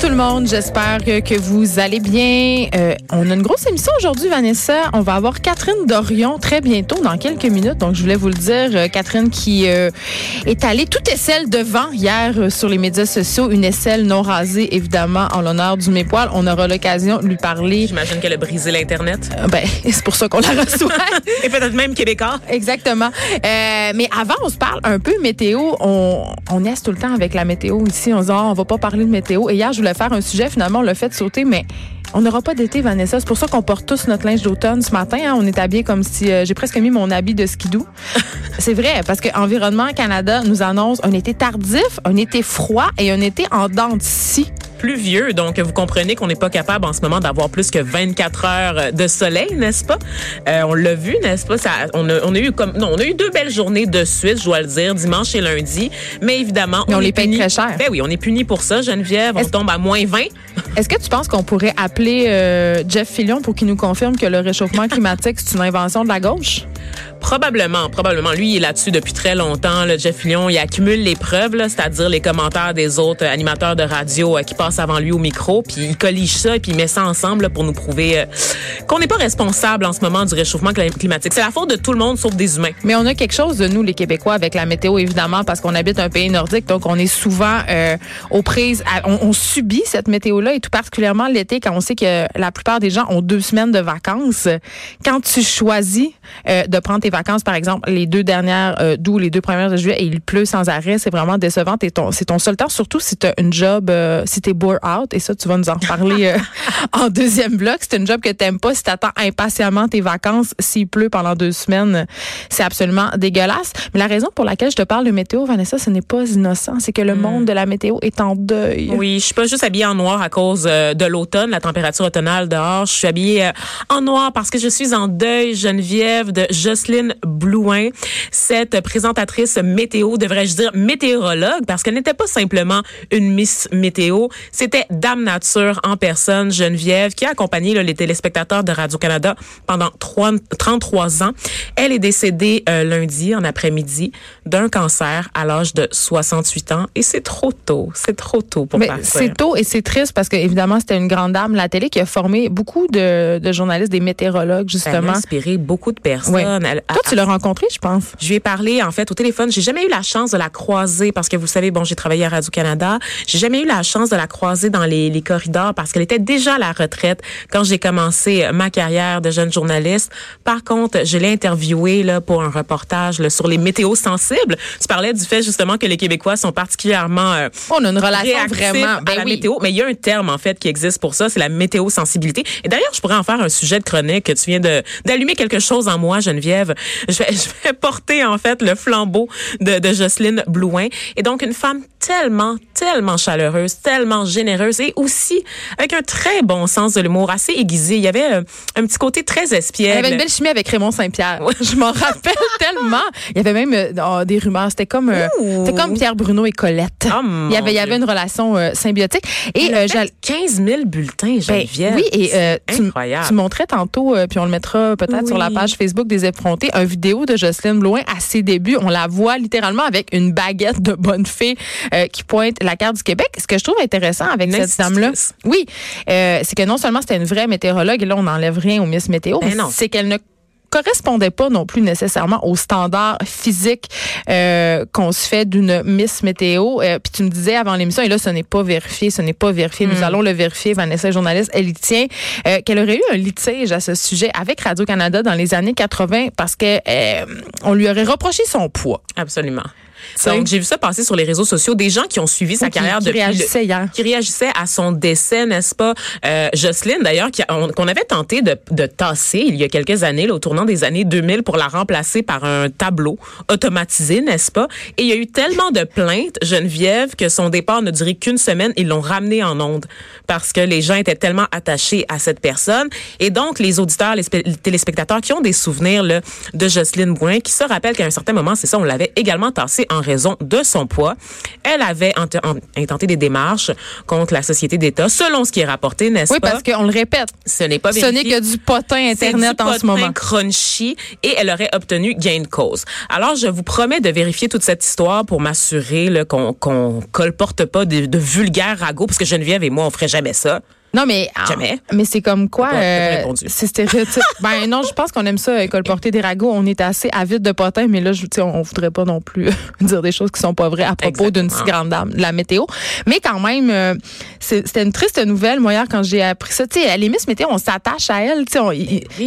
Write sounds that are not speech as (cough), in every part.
Tout le monde, j'espère que, vous allez bien. Euh, on a une grosse émission aujourd'hui, Vanessa. On va avoir Catherine Dorion très bientôt, dans quelques minutes. Donc, je voulais vous le dire, euh, Catherine qui euh, est allée tout aisselle devant hier euh, sur les médias sociaux, une aisselle non rasée, évidemment, en l'honneur du Mépoil. On aura l'occasion de lui parler. J'imagine qu'elle a brisé l'Internet. Euh, Ben, (laughs) c'est pour ça qu'on la reçoit. (laughs) Et peut-être même québécois. Exactement. Euh, mais avant, on se parle un peu météo. On, on est tout le temps avec la météo ici. On se dit, Ah, on va pas parler de météo. Et hier, je voulais faire un sujet. Finalement, on l'a fait sauter, mais on n'aura pas d'été, Vanessa. C'est pour ça qu'on porte tous notre linge d'automne ce matin. hein. On est habillés comme si euh, j'ai presque mis mon habit de skidoo. (laughs) C'est vrai, parce que Environnement Canada nous annonce un été tardif, un été froid et un été en dents de scie. Pluvieux, donc vous comprenez qu'on n'est pas capable en ce moment d'avoir plus que 24 heures de soleil, n'est-ce pas? Euh, on l'a vu, n'est-ce pas? Ça, on, a, on a eu comme non, on a eu deux belles journées de suite, je dois le dire, dimanche et lundi. Mais évidemment, Mais on est les paye très cher. Ben oui, on est puni pour ça, Geneviève. On tombe à moins 20. Est-ce que tu penses qu'on pourrait appeler euh, Jeff Fillion pour qu'il nous confirme que le réchauffement (laughs) climatique, c'est une invention de la gauche? Probablement, probablement. Lui, il est là-dessus depuis très longtemps. Le Jeff Fillion, il accumule les preuves, c'est-à-dire les commentaires des autres euh, animateurs de radio euh, qui passent avant lui au micro, puis il collige ça et puis il met ça ensemble là, pour nous prouver euh, qu'on n'est pas responsable en ce moment du réchauffement clim- climatique. C'est la faute de tout le monde sauf des humains. Mais on a quelque chose de nous, les Québécois, avec la météo, évidemment, parce qu'on habite un pays nordique, donc on est souvent euh, aux prises, à- on, on subit cette météo-là, et tout particulièrement l'été, quand on sait que la plupart des gens ont deux semaines de vacances. Quand tu choisis euh, de prendre tes vacances, par exemple, les deux dernières euh, d'août, les deux premières de juillet, et il pleut sans arrêt, c'est vraiment décevant. Ton- C'est ton, seul temps, surtout si tu as une job, euh, si tu es bore out, et ça, tu vas nous en reparler euh, (laughs) en deuxième bloc. C'est une job que t'aimes pas, si t'attends impatiemment tes vacances, s'il pleut pendant deux semaines, c'est absolument dégueulasse. Mais la raison pour laquelle je te parle de météo, Vanessa, ce n'est pas innocent. C'est que le monde de la météo est en deuil. Oui, je suis pas juste habillée en noir à cause euh, de l'automne, la température automnale dehors. Je suis habillée en noir parce que je suis en deuil, Geneviève, de Jocelyne Blouin, cette présentatrice météo, devrais-je dire météorologue, parce qu'elle n'était pas simplement une Miss Météo, c'était Dame Nature en personne, Geneviève, qui a accompagné là, les téléspectateurs de Radio-Canada pendant trois- 33 ans. Elle est décédée euh, lundi en après-midi d'un cancer à l'âge de 68 ans et c'est trop tôt, c'est trop tôt pour Mais c'est tôt et c'est triste parce que évidemment c'était une grande dame la télé qui a formé beaucoup de, de journalistes, des météorologues justement. a inspiré beaucoup de personnes. Elle- Toi tu l'as rencontré, je pense. Je lui ai parlé en fait au téléphone. J'ai jamais eu la chance de la croiser parce que vous savez, bon, j'ai travaillé à Radio Canada. J'ai jamais eu la chance de la croiser dans les, les corridors parce qu'elle était déjà à la retraite quand j'ai commencé euh, ma carrière de jeune journaliste. Par contre, je l'ai interviewée là pour un reportage là, sur les météos sensibles. Tu parlais du fait justement que les Québécois sont particulièrement euh, On a une relation vraiment. à Ben la oui. météo, mais il y a un terme en fait qui existe pour ça, c'est la météo sensibilité. Et d'ailleurs, je pourrais en faire un sujet de chronique. Tu viens de d'allumer quelque chose en moi, Geneviève. (laughs) Je vais, porter en fait le flambeau de, de Jocelyne Blouin. Et donc une femme tellement, tellement chaleureuse, tellement généreuse et aussi avec un très bon sens de l'humour, assez aiguisé. Il y avait euh, un petit côté très espiègle. Elle avait une belle chimie avec Raymond Saint-Pierre. Je m'en rappelle (laughs) tellement. Il y avait même euh, oh, des rumeurs. C'était comme, euh, c'était comme Pierre Bruno et Colette. Oh, il y avait, il y avait une relation euh, symbiotique. Et Elle a euh, fait j'allais- 15 000 bulletins, Ben, Geneviève. oui, et tu, montrais tantôt, puis on le mettra peut-être sur la page Facebook des effrontés, un vidéo de Jocelyne Blouin à ses débuts. On la voit littéralement avec une baguette de bonne fée euh, qui pointe la carte du Québec. Ce que je trouve intéressant avec cette dame-là, oui, euh, c'est que non seulement c'était une vraie météorologue, et là on n'enlève rien au Miss Météo, Ben c'est qu'elle ne correspondait pas non plus nécessairement aux standards physiques euh, qu'on se fait d'une Miss Météo. Euh, Puis tu me disais avant l'émission, et là, ce n'est pas vérifié, ce n'est pas vérifié. Hmm. Nous allons le vérifier. Vanessa, journaliste, elle y tient. euh, qu'elle aurait eu un litige à ce sujet avec Radio-Canada dans les années 80 parce que on lui aurait reproché son poids. Absolument. Donc, j'ai vu ça passer sur les réseaux sociaux. Des gens qui ont suivi sa Ou qui- carrière qui depuis le- réagissaient hier. qui réagissaient à son décès, n'est-ce pas? Euh, Jocelyne, d'ailleurs, qu'on avait tenté de, de tasser il y a quelques années, là, au tournant des années 2000, pour la remplacer par un tableau automatisé, n'est-ce pas? Et il y a eu tellement de plaintes, Geneviève, que son départ ne durait qu'une semaine. Ils l'ont ramené en onde parce que les gens étaient tellement attachés à cette personne. Et donc, les auditeurs, les téléspectateurs qui ont des souvenirs là, de Jocelyne Bouin, qui se rappellent qu'à un certain moment, c'est ça, on l'avait également tassé en raison de son poids. Elle avait intenté des démarches contre la société d'État, selon ce qui est rapporté, n'est-ce pas? Oui, parce qu'on le répète. Ce n'est pas Ce n'est que du potin Internet en ce moment. crunchy et elle aurait obtenu gain de cause. Alors, je vous promets de vérifier toute cette histoire pour m'assurer qu'on qu'on colporte pas de, de vulgaires ragots, parce que Geneviève et moi, on ferait jamais ça. Non, mais. Ah, Jamais. Mais c'est comme quoi. Euh, c'est stéréotype. (laughs) ben non, je pense qu'on aime ça, colporter des ragots. On est assez avide de potins, mais là, je, on, on voudrait pas non plus dire des choses qui sont pas vraies à propos d'une si grande dame, la météo. Mais quand même, euh, c'était une triste nouvelle, moi, hier, quand j'ai appris ça. Tu sais, à Miss Météo, on s'attache à elle. Tu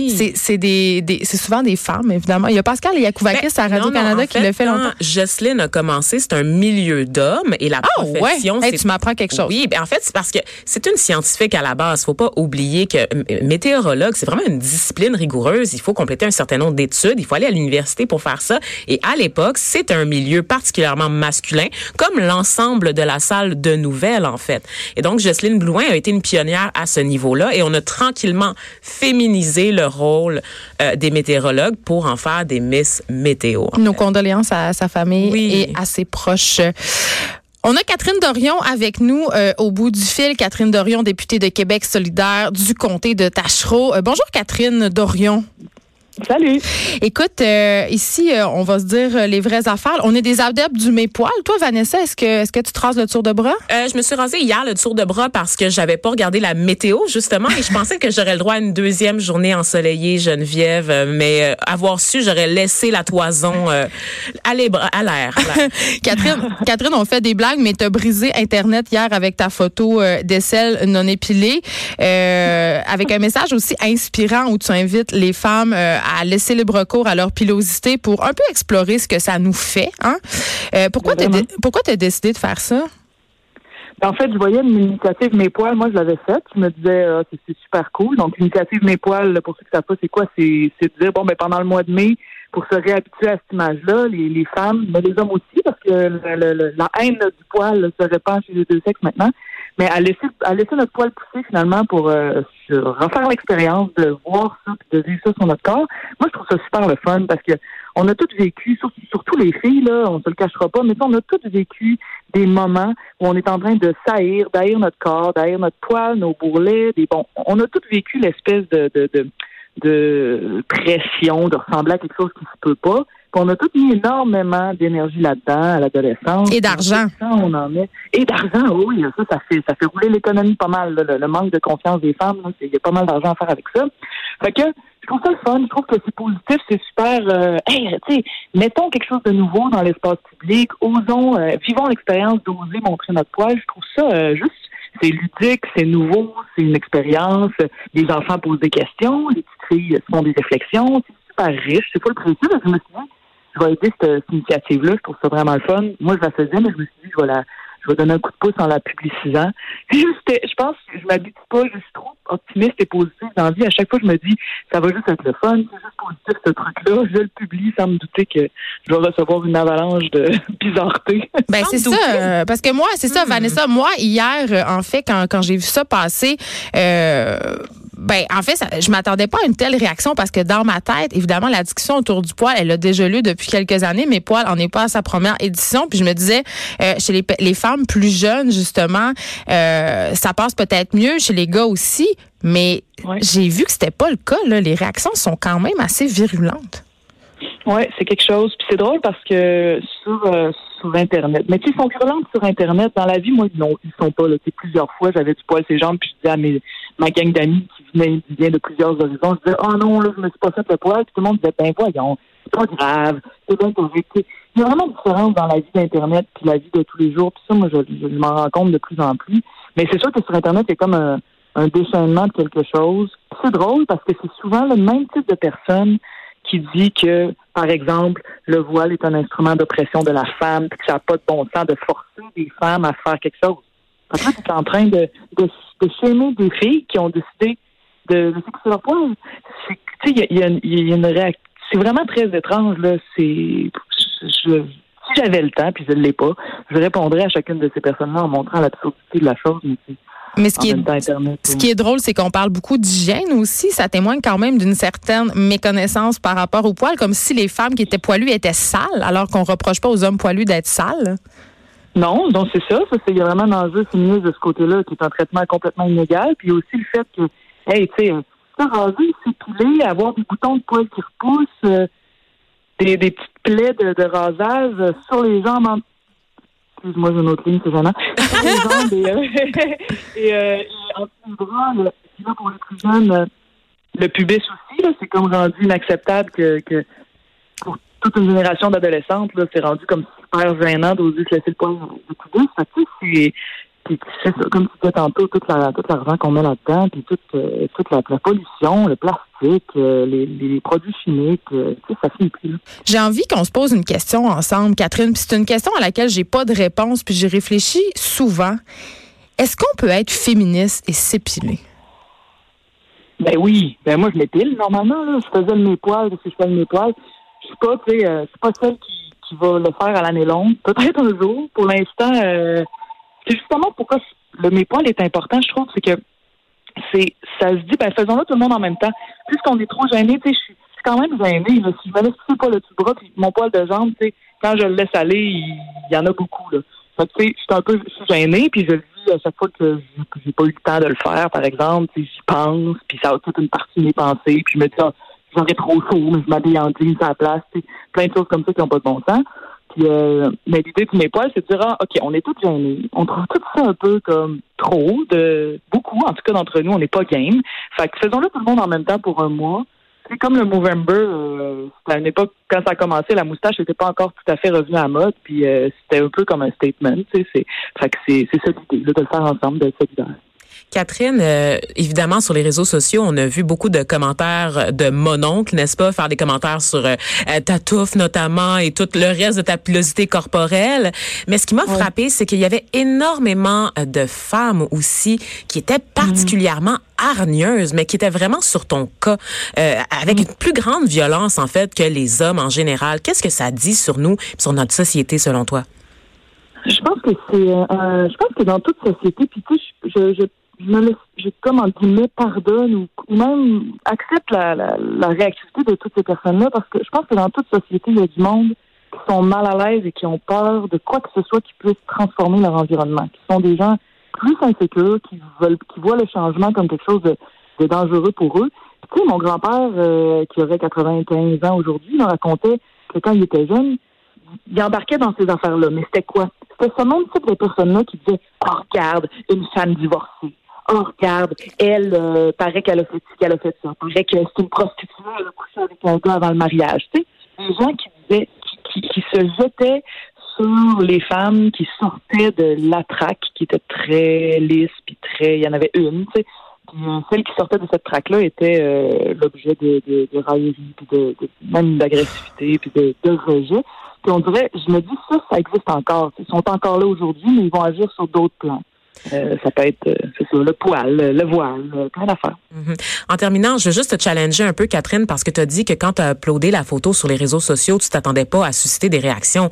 sais, c'est des, souvent des femmes, évidemment. Il y a Pascal Yakouvakis ben, à Radio-Canada qui le fait longtemps. Jocelyne a commencé, c'est un milieu d'hommes et la ah, profession. Ouais. tu m'apprends quelque chose. Oui, ben en fait, c'est parce que c'est une scientifique à la base. Faut pas oublier que météorologue, c'est vraiment une discipline rigoureuse. Il faut compléter un certain nombre d'études. Il faut aller à l'université pour faire ça. Et à l'époque, c'est un milieu particulièrement masculin, comme l'ensemble de la salle de nouvelles, en fait. Et donc, Jocelyne Blouin a été une pionnière à ce niveau-là et on a tranquillement féminisé le rôle euh, des météorologues pour en faire des Miss Météo. Nos condoléances à sa famille et à ses proches. On a Catherine Dorion avec nous euh, au bout du fil. Catherine Dorion, députée de Québec solidaire du comté de Tachereau. Euh, bonjour Catherine Dorion. Salut. Écoute, euh, ici, euh, on va se dire euh, les vraies affaires. On est des adeptes du mépoil. Toi, Vanessa, est-ce que, est-ce que tu traces le tour de bras? je me suis rasée hier le tour de bras parce que j'avais pas regardé la météo, justement, et je pensais que j'aurais le droit à une deuxième journée ensoleillée, Geneviève, mais avoir su, j'aurais laissé la toison à l'air. (laughs) Catherine, Catherine, on fait des blagues, mais tu as brisé Internet hier avec ta photo d'aisselle non épilée, avec un message aussi inspirant où tu invites les femmes à laisser libre cours à leur pilosité pour un peu explorer ce que ça nous fait. Hein? Euh, pourquoi tu as décidé de faire ça? Ben, en fait, je voyais une initiative Mes poils, moi je l'avais faite. Je me disais euh, que c'est super cool. Donc l'initiative Mes poils, pour ceux qui savent pas, c'est quoi? C'est de dire bon ben pendant le mois de mai, pour se réhabituer à cette image-là, les, femmes, mais les hommes aussi, parce que la haine du poil se répand chez les deux sexes maintenant mais à laisser, à laisser notre poil pousser finalement pour euh, refaire l'expérience de voir ça de vivre ça sur notre corps. Moi, je trouve ça super le fun parce que on a toutes vécu, surtout, les filles, là, on se le cachera pas, mais on a toutes vécu des moments où on est en train de saillir, d'haïr notre corps, d'haïr notre poil, nos bourrelets, des bon, on a toutes vécu l'espèce de, de, de, de pression, de ressembler à quelque chose qui se peut pas on a tout mis énormément d'énergie là-dedans à l'adolescence. Et d'argent. On en met. Et d'argent, oui, ça, ça fait, ça fait rouler l'économie pas mal. le, manque de confiance des femmes, il y a pas mal d'argent à faire avec ça. Fait que je trouve ça le fun, je trouve que c'est positif, c'est super. Euh, hey, tu sais, mettons quelque chose de nouveau dans l'espace public, osons, euh, vivons l'expérience d'oser montrer notre poil. Je trouve ça euh, juste c'est ludique, c'est nouveau, c'est une expérience. Les enfants posent des questions, les petites filles font des réflexions. C'est super riche. C'est pas le principe. Je me suis je vais aider cette, initiative-là. Je trouve ça vraiment le fun. Moi, je la faisais, mais je me suis dit, je vais la, je vais donner un coup de pouce en la publicisant. (laughs) je pense que je m'habitue pas, je suis trop optimiste et positive dans la vie. À chaque fois, je me dis, ça va juste être le fun, c'est juste positif ce truc-là. Je le publie sans me douter que je vais recevoir une avalanche de (laughs) bizarreté. Ben, c'est ça. Euh, parce que moi, c'est ça, hmm. Vanessa. Moi, hier, euh, en fait, quand, quand j'ai vu ça passer, euh, ben, en fait, je m'attendais pas à une telle réaction parce que dans ma tête, évidemment, la discussion autour du poil, elle a déjà lieu depuis quelques années, mais poil en est pas à sa première édition. Puis je me disais, euh, chez les, les, femmes plus jeunes, justement, euh, ça passe peut-être mieux, chez les gars aussi, mais j'ai vu que c'était pas le cas. Là. Les réactions sont quand même assez virulentes. Oui, c'est quelque chose. Puis c'est drôle parce que sur, euh, sur Internet, mais tu sais, ils sont virulentes sur Internet. Dans la vie, moi, non, ils sont pas. Là. plusieurs fois, j'avais du poil ses jambes, puis je disais à mes, ma gang d'amis qui venaient, qui de plusieurs horizons, je disais, oh non, là, je me suis pas fait le poil. Tout le monde disait, ben voyons, c'est pas grave, c'est bien correct. Il y a vraiment une différence dans la vie d'Internet puis la vie de tous les jours. Puis ça, moi, je, je, m'en rends compte de plus en plus. Mais c'est sûr que sur Internet, il y a comme un, déchaînement de quelque chose. C'est drôle parce que c'est souvent le même type de personne qui dit que, par exemple, le voile est un instrument d'oppression de la femme, puis que ça n'a pas de bon sens de forcer des femmes à faire quelque chose. Fait, tu es en train de, de, de des filles qui ont décidé de, de fixer leur poil. Tu sais, il y a, y a, une réaction. C'est vraiment très étrange, là. C'est. Je, si j'avais le temps, puis je ne l'ai pas, je répondrais à chacune de ces personnes-là en montrant l'absurdité de la chose, mais Mais ce qui, est, Internet. ce qui est drôle, c'est qu'on parle beaucoup d'hygiène aussi. Ça témoigne quand même d'une certaine méconnaissance par rapport au poil, comme si les femmes qui étaient poilues étaient sales, alors qu'on reproche pas aux hommes poilus d'être sales. Non, donc c'est ça. c'est il y a vraiment un enjeu féministe de ce côté-là, qui est un traitement complètement inégal. Puis aussi le fait que, hey, tu sais, se raser, s'épiler, avoir des boutons de poils qui repoussent, euh, des, petites plaies de, rasage sur les jambes. En... Excuse-moi, j'ai une autre ligne, c'est gênant. Sur les jambes et, euh, (laughs) euh, en dessous bras, là, là, pour les plus jeunes, euh, le pubis aussi, c'est comme rendu inacceptable que, pour toute une génération d'adolescentes, c'est rendu comme super gênant d'oser se laisser le poil de pubis. Puis comme tu disais tantôt, toute la, tout l'argent qu'on met là-dedans, puis toute, euh, toute la, la pollution, le plastique, euh, les, les produits chimiques, euh, tu sais, ça finit plus. J'ai envie qu'on se pose une question ensemble, Catherine. Puis c'est une question à laquelle j'ai pas de réponse, puis j'y réfléchis souvent. Est-ce qu'on peut être féministe et s'épiler? Ben oui, ben moi je m'épile normalement, là. Je faisais le mes poils, parce que je fais le mes poils. Je suis pas, tu sais, euh, c'est pas celle qui, qui va le faire à l'année longue. Peut-être un jour. Pour l'instant, c'est justement pourquoi le mes poils est important, je trouve, c'est que c'est ça se dit, ben faisons-le tout le monde en même temps. Puisqu'on est trop gêné, tu sais, je suis quand même gênée. Là. Je me laisse pas le tout bras, puis mon poil de jambe, tu sais, quand je le laisse aller, il, y en a beaucoup. Là. Fait que, tu sais, je suis un peu gênée, puis je le dis à chaque fois que j'ai- pas eu le temps de le faire, par exemple, j'y pense, puis ça a toute une partie de mes pensées, puis je me dis, ah, j'aurais trop chaud, je m'habille en jeans à la place, tu plein de choses comme ça qui n'ont pas de bon sens. Puis, euh, mais l'idée mes poils, c'est de dire, ah, OK, on est tous gênés. On trouve tout ça un peu comme trop, de beaucoup, en tout cas d'entre nous, on n'est pas game. Fait que faisons-le tout le monde en même temps pour un mois. C'est comme le Movember, euh, époque, quand ça a commencé, la moustache n'était pas encore tout à fait revenue à mode, puis euh, c'était un peu comme un statement, tu sais. C'est, fait que c'est, c'est ça l'idée, de le faire ensemble, d'être solidaire. Catherine, euh, évidemment, sur les réseaux sociaux, on a vu beaucoup de commentaires de mon oncle, n'est-ce pas? Faire des commentaires sur euh, euh, ta touffe notamment et tout le reste de ta pilosité corporelle. Mais ce qui m'a frappé, c'est qu'il y avait énormément euh, de femmes aussi qui étaient particulièrement hargneuses, mais qui étaient vraiment sur ton cas, euh, avec une plus grande violence, en fait, que les hommes en général. Qu'est-ce que ça dit sur nous, et sur notre société, selon toi? Je pense que c'est, euh, je pense que dans toute société, puis tu sais, je, je, je me laisse, je comme en pardonne ou, ou même accepte la, la, la réactivité de toutes ces personnes-là parce que je pense que dans toute société, il y a du monde qui sont mal à l'aise et qui ont peur de quoi que ce soit qui puisse transformer leur environnement, qui sont des gens plus insécures, qui veulent, qui voient le changement comme quelque chose de, de dangereux pour eux. Tu sais, mon grand-père, euh, qui aurait 95 ans aujourd'hui, me racontait que quand il était jeune, il embarquait dans ces affaires-là. Mais c'était quoi? C'était ce même type de personnes-là qui disaient Oh, regarde, une femme divorcée. Oh, regarde, elle, euh, paraît qu'elle a fait ci, qu'elle a fait ça. Paraît que c'est une prostituée, elle a couché avec un gars avant le mariage. Tu sais, des gens qui disaient, qui, qui, qui se jetaient sur les femmes qui sortaient de la traque, qui était très lisse, puis très, il y en avait une, tu sais. Euh, celle qui sortait de cette traque-là était euh, l'objet de, de, de raillerie, puis de, de- même d'agressivité, puis de, de rejet. Puis on dirait, je me dis, ça, ça existe encore. Ils sont encore là aujourd'hui, mais ils vont agir sur d'autres plans. Euh, ça peut être, euh, ça, le poil, le voile, euh, plein d'affaires. Mhm. En terminant, je veux juste te challenger un peu, Catherine, parce que tu as dit que quand tu as uploadé la photo sur les réseaux sociaux, tu t'attendais pas à susciter des réactions.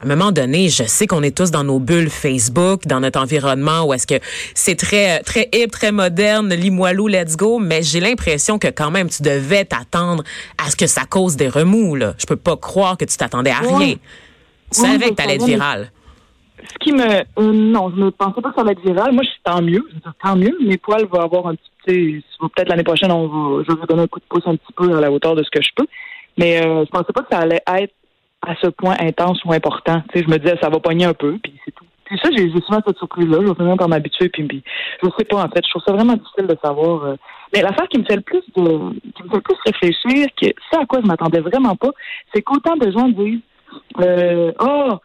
À un moment donné, je sais qu'on est tous dans nos bulles Facebook, dans notre environnement où est-ce que c'est très très hip, très moderne, limoilou, let's go, mais j'ai l'impression que quand même tu devais t'attendre à ce que ça cause des remous là. Je peux pas croire que tu t'attendais à Ouais. rien. Tu Oui, savais que t'allais être savais, mais- virale. Ce qui me, euh, non, je ne pensais pas que ça allait être viral. Moi, je suis tant mieux. Je tant mieux. Mes poils vont avoir un petit, peut-être l'année prochaine, on va, je vais donner un coup de pouce un petit peu à la hauteur de ce que je peux. Mais euh, je pensais pas que ça allait être à ce point intense ou important. Tu sais, je me disais, ça va pogner un peu, puis c'est tout. Puis ça, j'ai souvent cette surprise-là. Je vais finir par m'habituer, puis, puis je sais pas, en fait. Je trouve ça vraiment difficile de savoir. euh. Mais l'affaire qui me fait le plus de, qui me fait le plus réfléchir, que ça à quoi je m'attendais vraiment pas, c'est qu'autant de gens disent, euh, oh,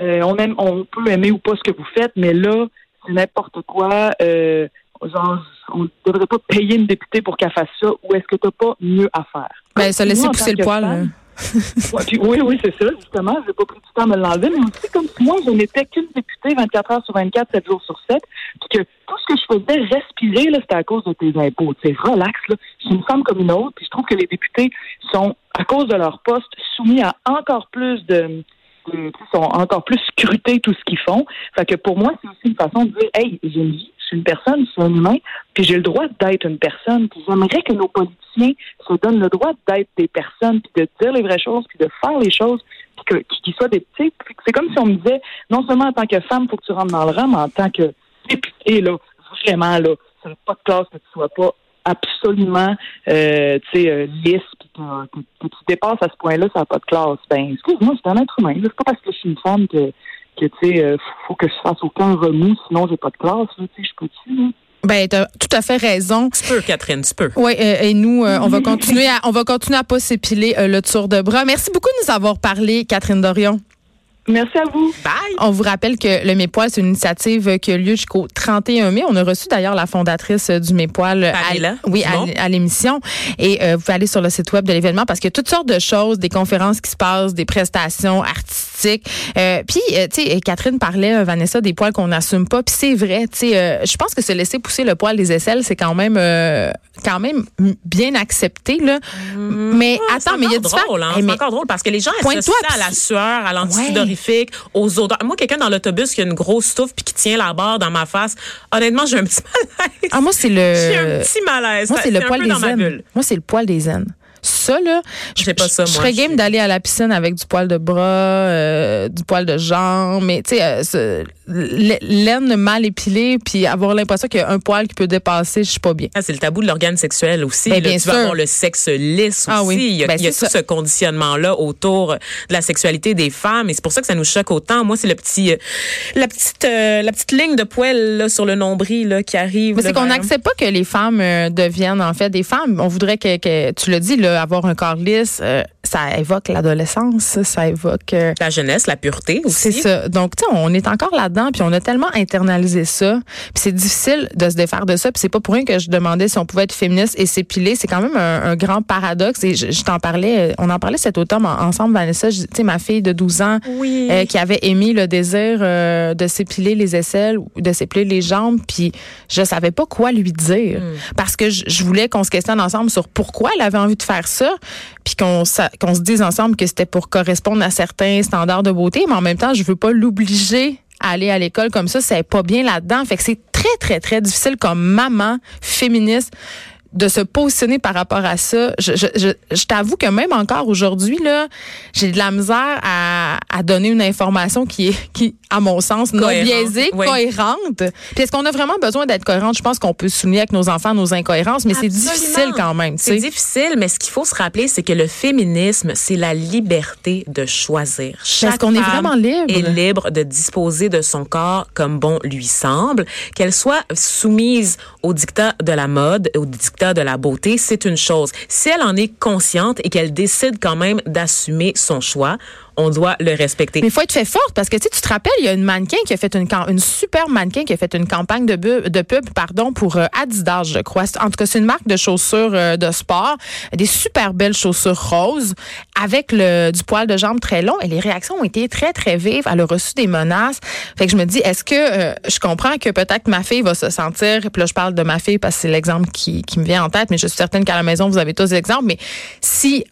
euh, on aime, on peut aimer ou pas ce que vous faites, mais là, c'est n'importe quoi. Euh, genre, on ne devrait pas payer une députée pour qu'elle fasse ça, ou est-ce que tu n'as pas mieux à faire? Ben, se laisser pousser le poil. femme, là. Ouais, puis oui, oui, c'est ça, justement. Je n'ai pas pris du temps à me l'enlever, mais aussi comme si moi, je n'étais qu'une députée 24 heures sur 24, 7 jours sur 7, puis que tout ce que je faisais respirer, là, c'était à cause de tes impôts. Tu sais, relax, là. Je une femme comme une autre, puis je trouve que les députés sont, à cause de leur poste, soumis à encore plus de, sont encore plus scrutés tout ce qu'ils font. Fait que pour moi, c'est aussi une façon de dire, hey, j'ai une vie, Je suis une personne, je suis un humain, puis j'ai le droit d'être une personne. Puis j'aimerais que nos politiciens se donnent le droit d'être des personnes, puis de dire les vraies choses, puis de faire les choses, puis qu'ils soient des petits. C'est comme si on me disait, non seulement en tant que femme, faut que tu rentres dans le rang, mais en tant que député, là, vraiment, là, ça n'a pas de classe que tu sois pas absolument euh, tu sais euh, lisse puis que, que, tu dépasses à ce point-là ça n'a pas de classe ben excuse-moi c'est un être humain c'est pas parce que je suis une femme que que tu sais euh, faut que je fasse aucun remous sinon j'ai pas de classe tu sais je peux tu ben, tu as tout à fait raison. Tu peux, Catherine, tu peux. Oui, euh, et nous, on va continuer à, on va continuer à pas s'épiler le tour de bras. Merci beaucoup de nous avoir parlé, Catherine Dorion. Merci à vous. Bye. On vous rappelle que le Mépoil, c'est une initiative qui a lieu jusqu'au 31 mai. On a reçu d'ailleurs la fondatrice du Mépoil à, oui, à, l'émission. Et euh, vous pouvez aller sur le site web de l'événement parce qu'il y a toutes sortes de choses, des conférences qui se passent, des prestations artistiques. Euh, puis, euh, tu sais, Catherine parlait, Vanessa, des poils qu'on n'assume pas. Puis c'est vrai, tu sais, je pense que se laisser pousser le poil des aisselles, c'est quand même quand même bien accepté. Là. Mmh. mais attends, mais il y a du drôle, hein? C'est encore drôle parce que les gens associent ça à la sueur, à aux odeurs. Moi, quelqu'un dans l'autobus qui a une grosse touffe puis qui tient la barre dans ma face, honnêtement, j'ai un petit (laughs) malaise. Ah, moi, c'est le. J'ai un petit malaise. Moi, c'est le poil des aines. Moi, c'est le poil des aines ça, là, je, pas ça, moi, je serais game d'aller à la piscine avec du poil de bras, euh, du poil de jambe, mais tu sais, euh, l'aine mal épilée, puis avoir l'impression qu'il y a un poil qui peut dépasser, je suis pas bien. Ah, c'est le tabou de l'organe sexuel aussi. Ben, bien tu vas avoir le sexe lisse ah, aussi. Oui. Il y a, ben, tout ce conditionnement-là autour de la sexualité des femmes, et c'est pour ça que ça nous choque autant. Moi, c'est le petit, euh, la petite, la petite ligne de poil là, sur le nombril là, qui arrive. Mais c'est qu'on n'accepte pas que les femmes deviennent en fait des femmes. On voudrait que, que tu le dis là avoir un corps lisse, euh, ça évoque l'adolescence, ça évoque euh, la jeunesse, la pureté aussi. C'est ça. Donc tu sais, on est encore là-dedans, puis on a tellement internalisé ça, puis c'est difficile de se défaire de ça. Puis c'est pas pour rien que je demandais si on pouvait être féministe et s'épiler. C'est quand même un, grand paradoxe. Et je, t'en parlais, euh, on en parlait cet automne ensemble, Vanessa. Tu sais, ma fille de 12 ans qui avait émis le désir de s'épiler les aisselles ou de s'épiler les jambes, puis je savais pas quoi lui dire hmm. parce que je, je voulais qu'on se questionne ensemble sur pourquoi elle avait envie de faire ça, puis qu'on se dise ensemble que c'était pour correspondre à certains standards de beauté, mais en même temps, je veux pas l'obliger à aller à l'école comme ça, c'est pas bien là-dedans. Fait que c'est très, très, très difficile comme maman féministe de se positionner par rapport à ça. Je, je, je, je t'avoue que même encore aujourd'hui, là, j'ai de la misère à, à, donner une information qui est, qui, à mon sens, non biaisée, cohérente. Puis est-ce qu'on a vraiment besoin d'être cohérente? Je pense qu'on peut souligner avec nos enfants nos incohérences, mais c'est difficile quand même. C'est difficile, mais ce qu'il faut se rappeler, c'est que le féminisme, c'est la liberté de choisir. Est-ce qu'on est vraiment libre? est libre de disposer de son corps comme bon lui semble, qu'elle soit soumise aux dictats de la mode, aux de la beauté, c'est une chose. Si elle en est consciente et qu'elle décide quand même d'assumer son choix, on doit le respecter. Mais il faut être fait forte parce que tu te rappelles, il y a une mannequin qui a fait une, une super mannequin qui a fait une campagne de, de pub pardon, pour euh, Adidas, je crois. En tout cas, c'est une marque de chaussures euh, de sport, des super belles chaussures roses avec le, du poil de jambe très long et les réactions ont été très, très vives. Elle a reçu des menaces. Fait que je me dis, est-ce que euh, je comprends que peut-être ma fille va se sentir, puis là, je parle de ma fille parce que c'est l'exemple qui, qui me vient en tête, mais je suis certaine qu'à la maison, vous avez tous des exemples, mais si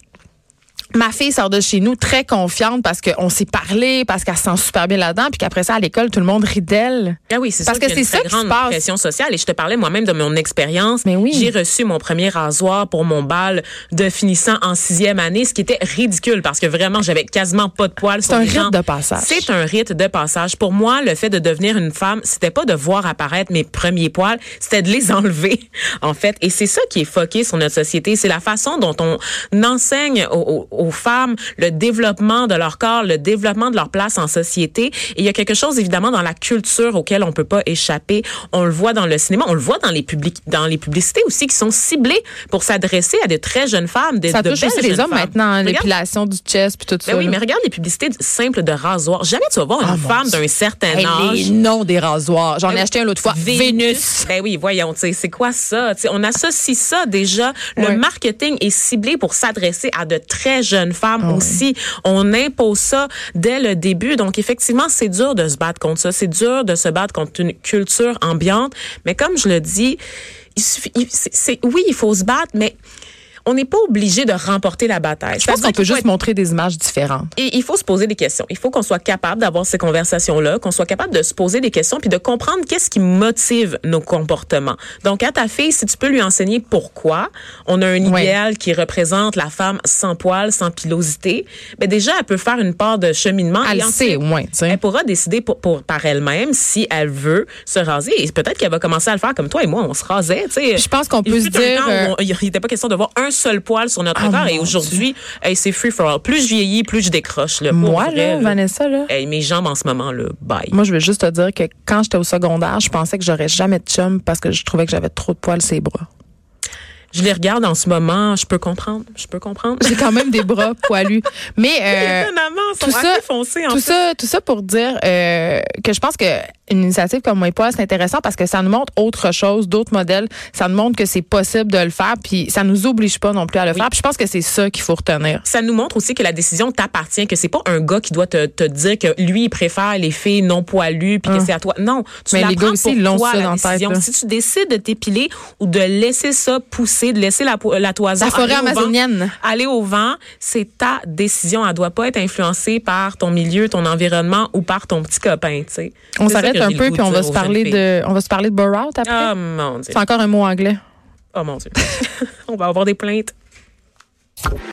ma fille sort de chez nous très confiante parce qu'on s'est parlé, parce qu'elle se sent super bien là-dedans, puis qu'après ça, à l'école, tout le monde rit d'elle. Ah oui, c'est Parce que c'est ça qui grande pression sociale. Et je te parlais moi-même de mon expérience. Mais oui. J'ai reçu mon premier rasoir pour mon bal de finissant en sixième année, ce qui était ridicule parce que vraiment, j'avais quasiment pas de poils. C'est un rite de passage. C'est un rite de passage. Pour moi, le fait de devenir une femme, c'était pas de voir apparaître mes premiers poils, c'était de les (laughs) enlever, en fait. Et c'est ça qui est foqué sur notre société. C'est la façon dont on enseigne aux aux femmes, le développement de leur corps, le développement de leur place en société. Et il y a quelque chose évidemment dans la culture auquel on peut pas échapper. On le voit dans le cinéma, on le voit dans les publics, dans les publicités aussi qui sont ciblées pour s'adresser à de très jeunes femmes, des ça de touche aussi les hommes maintenant, hein, l'épilation du chest puis tout ben ça. Oui, mais regarde les publicités simples de rasoirs. Jamais tu vas voir une oh femme d'un certain âge. Les noms des rasoirs. J'en ai acheté un l'autre fois. Vénus. Ben oui, voyons, c'est quoi ça? On associe ça déjà. Le marketing est ciblé pour s'adresser à de très jeunes jeunes femmes ah aussi. On impose ça dès le début. Donc, effectivement, c'est dur de se battre contre ça. C'est dur de se battre contre une culture ambiante. Mais comme je le dis, il suffit, c'est, oui, il faut se battre, mais on n'est pas obligé de remporter la bataille. Je pense qu'on peut juste montrer des images différentes. Et il faut se poser des questions. Il faut qu'on soit capable d'avoir ces conversations-là, qu'on soit capable de se poser des questions puis de comprendre qu'est-ce qui motive nos comportements. Donc, à ta fille, si tu peux lui enseigner pourquoi on a un idéal qui représente la femme sans poils, sans pilosité, ben déjà, elle peut faire une part de cheminement. Elle et sait, ouais, Elle pourra décider pour, pour par elle-même si elle veut se raser. Et peut-être qu'elle va commencer à le faire comme toi et moi, on se rasait. Je pense qu'on peut se dire. Euh, il n'était pas question de voir un seul poil sur notre ah, corps. Et aujourd'hui, c'est free for all. Plus je vieillis, plus je décroche. Là, moi, là, Vanessa, là. mes jambes en ce moment, là, bye. Moi, je veux juste te dire que quand j'étais au secondaire, je pensais que j'aurais jamais de chum parce que je trouvais que j'avais trop de poils sur les bras. Je les regarde en ce moment, je peux comprendre, je peux comprendre. J'ai quand même des bras (laughs) poilus, mais euh, tout ça, foncés, tout ça, tout ça pour dire euh, que je pense que une initiative comme Moi c'est intéressant parce que ça nous montre autre chose, d'autres modèles. Ça nous montre que c'est possible de le faire, puis ça nous oblige pas non plus à le faire. Puis je pense que c'est ça qu'il faut retenir. Ça nous montre aussi que la décision t'appartient, que c'est pas un gars qui doit te, te, dire que lui il préfère les filles non poilues, puis que hum. c'est à toi. Non, tu Mais les gars aussi l'ont ça dans décision. Tête, si tu décides de t'épiler ou de laisser ça pousser de laisser la, la toison. La forêt amazonienne. aller au vent, c'est ta décision. Elle doit pas être influencée par ton milieu, ton environnement ou par ton petit copain, tu sais. On s'arrête un peu puis on va se parler de, on va se parler de après. Oh mon dieu. C'est encore un mot anglais. Oh mon dieu. (laughs) on va avoir des plaintes.